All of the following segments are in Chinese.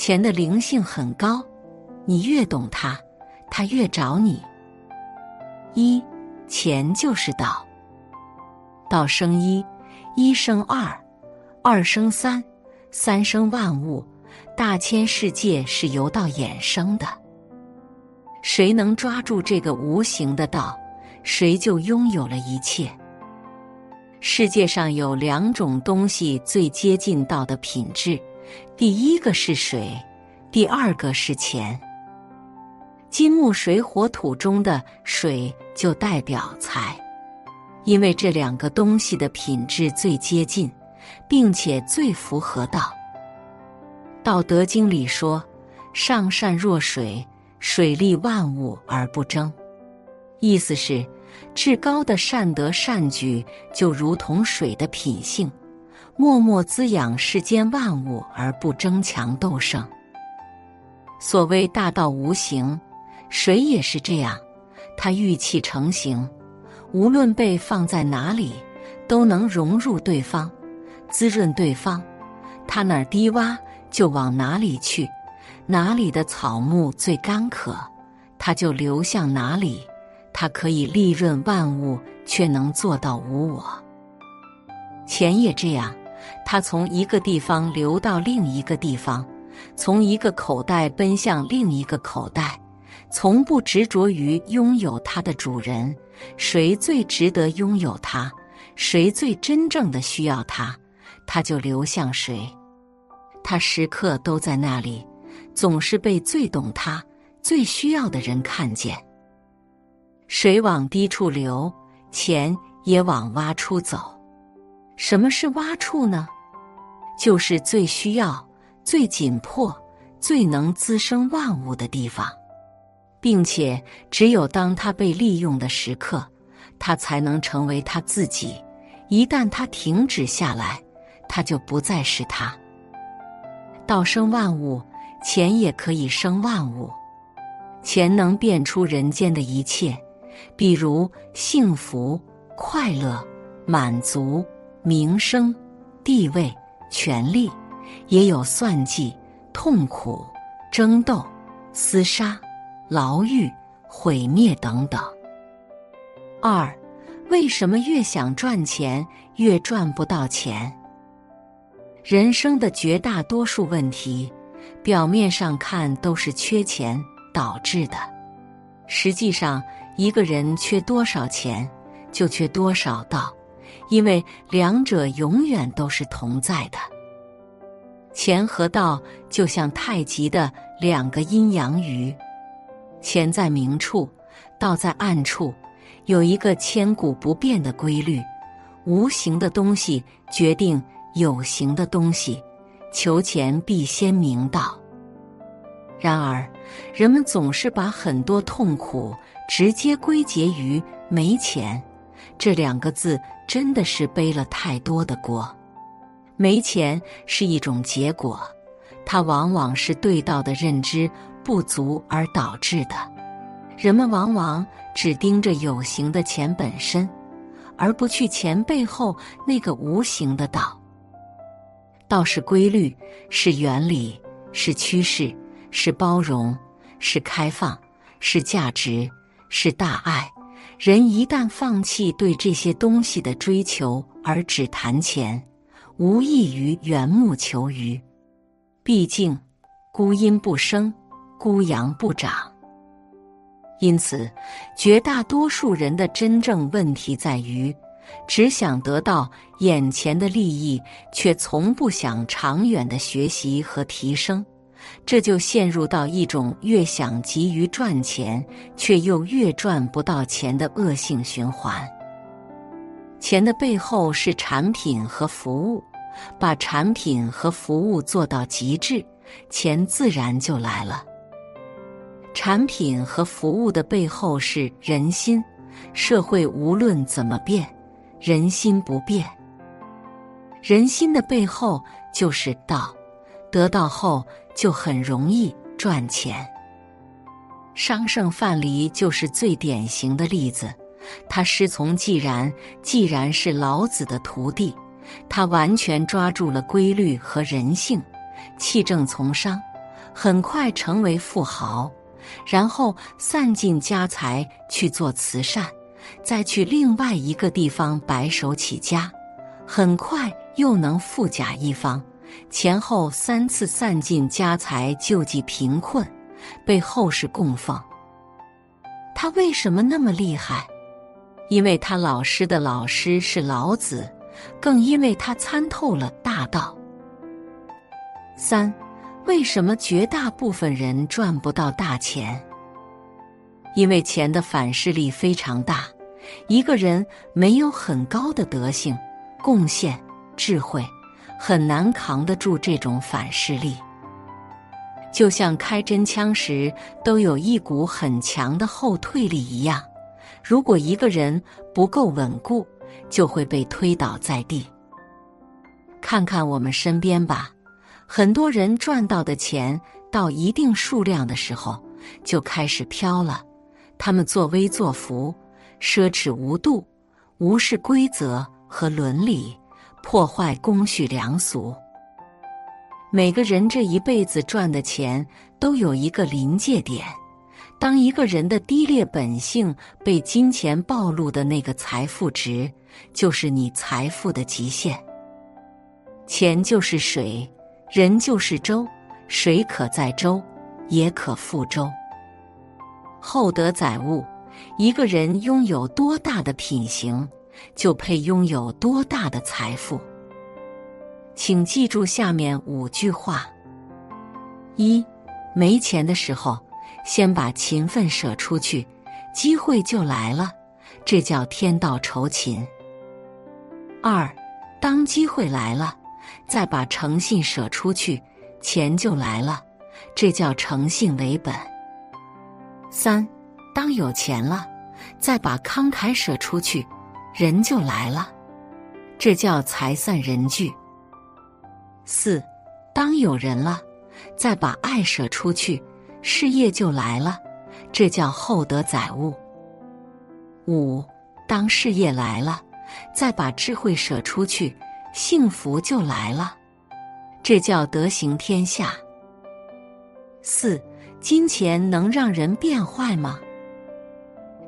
钱的灵性很高，你越懂它，它越找你。一，钱就是道。道生一，一生二，二生三，三生万物。大千世界是由道衍生的。谁能抓住这个无形的道，谁就拥有了一切。世界上有两种东西最接近道的品质，第一个是水，第二个是钱。金木水火土中的水就代表财。因为这两个东西的品质最接近，并且最符合道。《道德经》里说：“上善若水，水利万物而不争。”意思是，至高的善德善举就如同水的品性，默默滋养世间万物而不争强斗胜。所谓大道无形，水也是这样，它玉气成形。无论被放在哪里，都能融入对方，滋润对方。它哪儿低洼就往哪里去，哪里的草木最干渴，它就流向哪里。它可以利润万物，却能做到无我。钱也这样，它从一个地方流到另一个地方，从一个口袋奔向另一个口袋。从不执着于拥有它的主人，谁最值得拥有它，谁最真正的需要它，它就流向谁。它时刻都在那里，总是被最懂它、最需要的人看见。水往低处流，钱也往洼处走。什么是挖处呢？就是最需要、最紧迫、最能滋生万物的地方。并且，只有当他被利用的时刻，他才能成为他自己。一旦他停止下来，他就不再是他。道生万物，钱也可以生万物。钱能变出人间的一切，比如幸福、快乐、满足、名声、地位、权力，也有算计、痛苦、争斗、厮杀。牢狱、毁灭等等。二，为什么越想赚钱越赚不到钱？人生的绝大多数问题，表面上看都是缺钱导致的。实际上，一个人缺多少钱，就缺多少道，因为两者永远都是同在的。钱和道就像太极的两个阴阳鱼。钱在明处，道在暗处，有一个千古不变的规律：无形的东西决定有形的东西。求钱必先明道。然而，人们总是把很多痛苦直接归结于没钱，这两个字真的是背了太多的锅。没钱是一种结果，它往往是对道的认知。不足而导致的，人们往往只盯着有形的钱本身，而不去钱背后那个无形的道。道是规律，是原理，是趋势，是包容，是开放，是价值，是大爱。人一旦放弃对这些东西的追求，而只谈钱，无异于缘木求鱼。毕竟，孤阴不生。孤阳不长，因此，绝大多数人的真正问题在于，只想得到眼前的利益，却从不想长远的学习和提升，这就陷入到一种越想急于赚钱，却又越赚不到钱的恶性循环。钱的背后是产品和服务，把产品和服务做到极致，钱自然就来了。产品和服务的背后是人心，社会无论怎么变，人心不变。人心的背后就是道，得到后就很容易赚钱。商圣范蠡就是最典型的例子，他师从既然，既然是老子的徒弟，他完全抓住了规律和人性，弃政从商。很快成为富豪，然后散尽家财去做慈善，再去另外一个地方白手起家，很快又能富甲一方，前后三次散尽家财救济贫困，被后世供奉。他为什么那么厉害？因为他老师的老师是老子，更因为他参透了大道。三，为什么绝大部分人赚不到大钱？因为钱的反噬力非常大，一个人没有很高的德性、贡献、智慧，很难扛得住这种反噬力。就像开真枪时都有一股很强的后退力一样，如果一个人不够稳固，就会被推倒在地。看看我们身边吧，很多人赚到的钱到一定数量的时候就开始飘了。他们作威作福，奢侈无度，无视规则和伦理，破坏公序良俗。每个人这一辈子赚的钱都有一个临界点，当一个人的低劣本性被金钱暴露的那个财富值，就是你财富的极限。钱就是水，人就是舟，水可载舟，也可覆舟。厚德载物，一个人拥有多大的品行，就配拥有多大的财富。请记住下面五句话：一，没钱的时候，先把勤奋舍出去，机会就来了，这叫天道酬勤；二，当机会来了，再把诚信舍出去，钱就来了，这叫诚信为本；三，当有钱了，再把慷慨舍出去，人就来了，这叫财散人聚。四，当有人了，再把爱舍出去，事业就来了，这叫厚德载物。五，当事业来了，再把智慧舍出去，幸福就来了，这叫德行天下。四，金钱能让人变坏吗？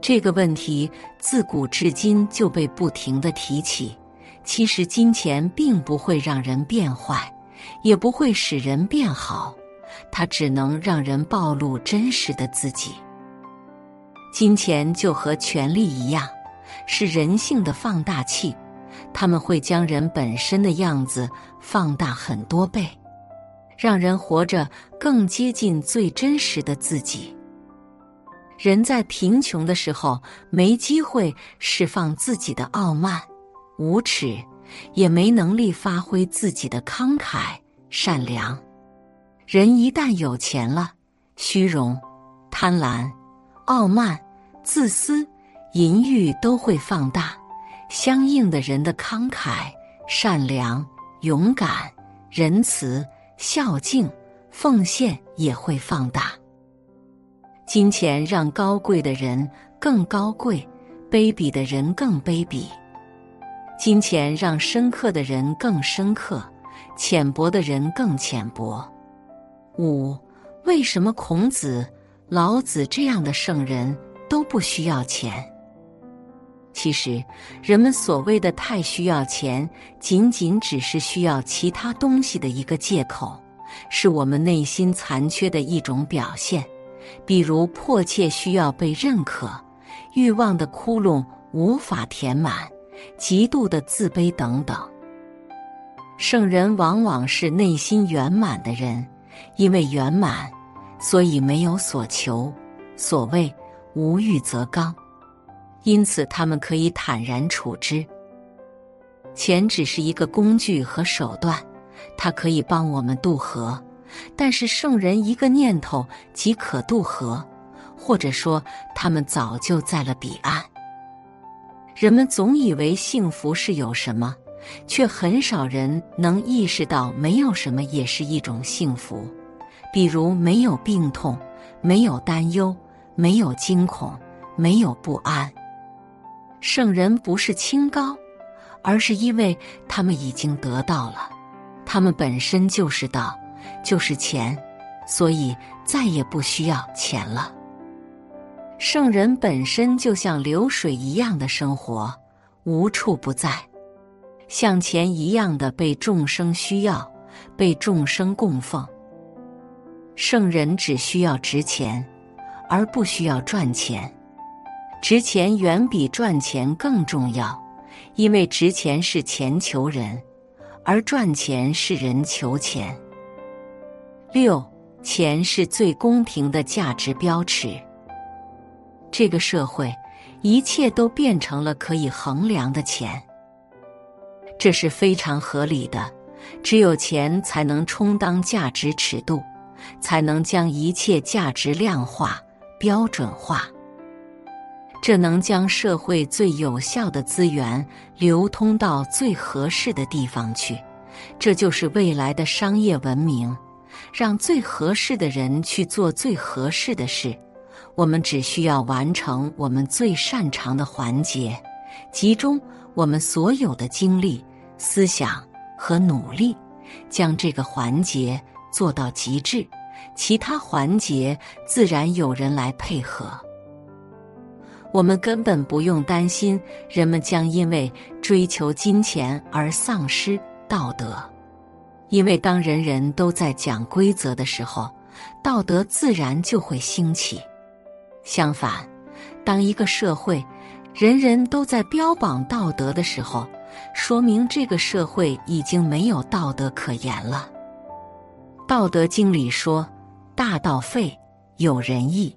这个问题自古至今就被不停的提起。其实金钱并不会让人变坏，也不会使人变好，它只能让人暴露真实的自己。金钱就和权力一样，是人性的放大器，他们会将人本身的样子放大很多倍，让人活着更接近最真实的自己。人在贫穷的时候，没机会释放自己的傲慢。无耻，也没能力发挥自己的慷慨善良。人一旦有钱了，虚荣、贪婪、傲慢、自私、淫欲都会放大，相应的人的慷慨、善良、勇敢、仁慈、孝敬、奉献也会放大。金钱让高贵的人更高贵，卑鄙的人更卑鄙。金钱让深刻的人更深刻，浅薄的人更浅薄。五，为什么孔子、老子这样的圣人都不需要钱？其实，人们所谓的太需要钱，仅仅只是需要其他东西的一个借口，是我们内心残缺的一种表现。比如，迫切需要被认可，欲望的窟窿无法填满。极度的自卑等等，圣人往往是内心圆满的人，因为圆满，所以没有所求。所谓无欲则刚，因此他们可以坦然处之。钱只是一个工具和手段，它可以帮我们渡河，但是圣人一个念头即可渡河，或者说他们早就在了彼岸。人们总以为幸福是有什么，却很少人能意识到没有什么也是一种幸福。比如没有病痛，没有担忧，没有惊恐，没有不安。圣人不是清高，而是因为他们已经得到了，他们本身就是道，就是钱，所以再也不需要钱了。圣人本身就像流水一样的生活，无处不在，像钱一样的被众生需要，被众生供奉。圣人只需要值钱，而不需要赚钱。值钱远比赚钱更重要，因为值钱是钱求人，而赚钱是人求钱。六，钱是最公平的价值标尺。这个社会，一切都变成了可以衡量的钱，这是非常合理的。只有钱才能充当价值尺度。才能将一切价值量化、标准化，这能将社会最有效的资源流通到最合适的地方去。这就是未来的商业文明，让最合适的人去做最合适的事。我们只需要完成我们最擅长的环节，集中我们所有的精力、思想和努力，将这个环节。做到极致，其他环节自然有人来配合。我们根本不用担心人们将因为追求金钱而丧失道德，因为当人人都在讲规则的时候，道德自然就会兴起。相反，当一个社会人人都在标榜道德的时候，说明这个社会已经没有道德可言了。道德经里说：“大道废，有仁义。”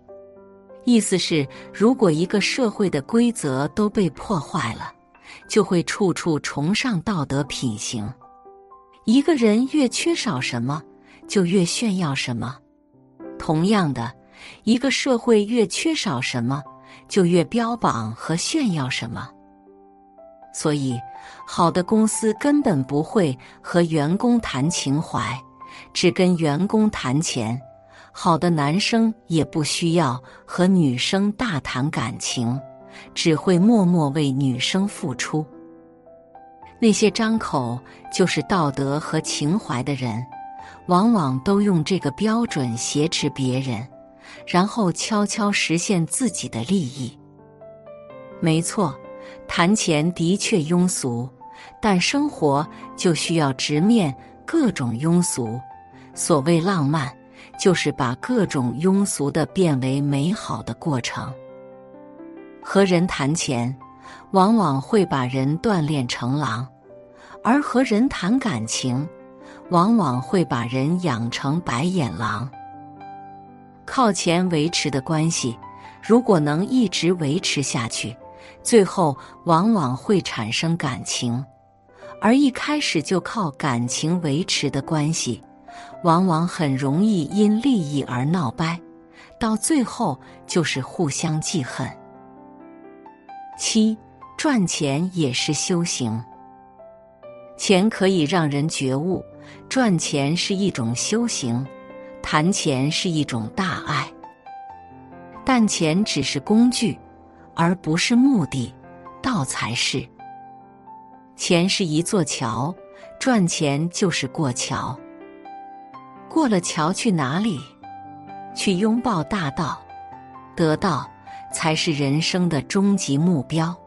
意思是，如果一个社会的规则都被破坏了，就会处处崇尚道德品行。一个人越缺少什么，就越炫耀什么；同样的，一个社会越缺少什么，就越标榜和炫耀什么。所以，好的公司根本不会和员工谈情怀。只跟员工谈钱，好的男生也不需要和女生大谈感情，只会默默为女生付出。那些张口就是道德和情怀的人，往往都用这个标准挟持别人，然后悄悄实现自己的利益。没错，谈钱的确庸俗，但生活就需要直面各种庸俗。所谓浪漫，就是把各种庸俗的变为美好的过程。和人谈钱，往往会把人锻炼成狼；而和人谈感情，往往会把人养成白眼狼。靠钱维持的关系，如果能一直维持下去，最后往往会产生感情；而一开始就靠感情维持的关系。往往很容易因利益而闹掰，到最后就是互相记恨。七，赚钱也是修行。钱可以让人觉悟，赚钱是一种修行，谈钱是一种大爱。但钱只是工具，而不是目的，道才是。钱是一座桥，赚钱就是过桥。过了桥去哪里？去拥抱大道，得到才是人生的终极目标。